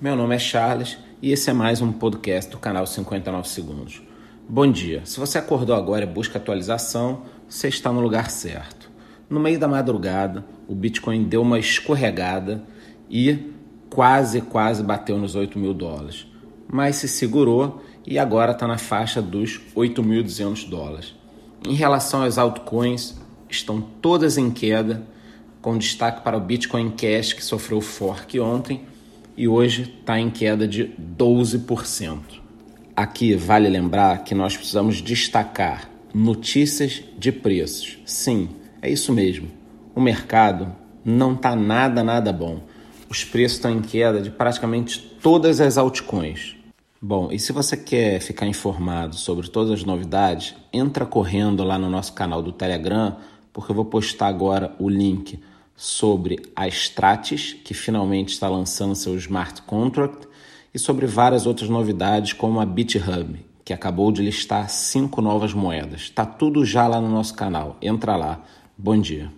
Meu nome é Charles e esse é mais um podcast do canal 59 Segundos. Bom dia. Se você acordou agora e busca atualização, você está no lugar certo. No meio da madrugada, o Bitcoin deu uma escorregada e quase, quase bateu nos 8 mil dólares. Mas se segurou e agora está na faixa dos 8.200 dólares. Em relação às altcoins, estão todas em queda, com destaque para o Bitcoin Cash, que sofreu fork ontem e hoje está em queda de 12%. Aqui vale lembrar que nós precisamos destacar notícias de preços. Sim, é isso mesmo. O mercado não está nada, nada bom. Os preços estão em queda de praticamente todas as altcoins. Bom, e se você quer ficar informado sobre todas as novidades, entra correndo lá no nosso canal do Telegram, porque eu vou postar agora o link sobre a Stratis, que finalmente está lançando seu smart contract, e sobre várias outras novidades, como a BitHub, que acabou de listar cinco novas moedas. Está tudo já lá no nosso canal. Entra lá. Bom dia.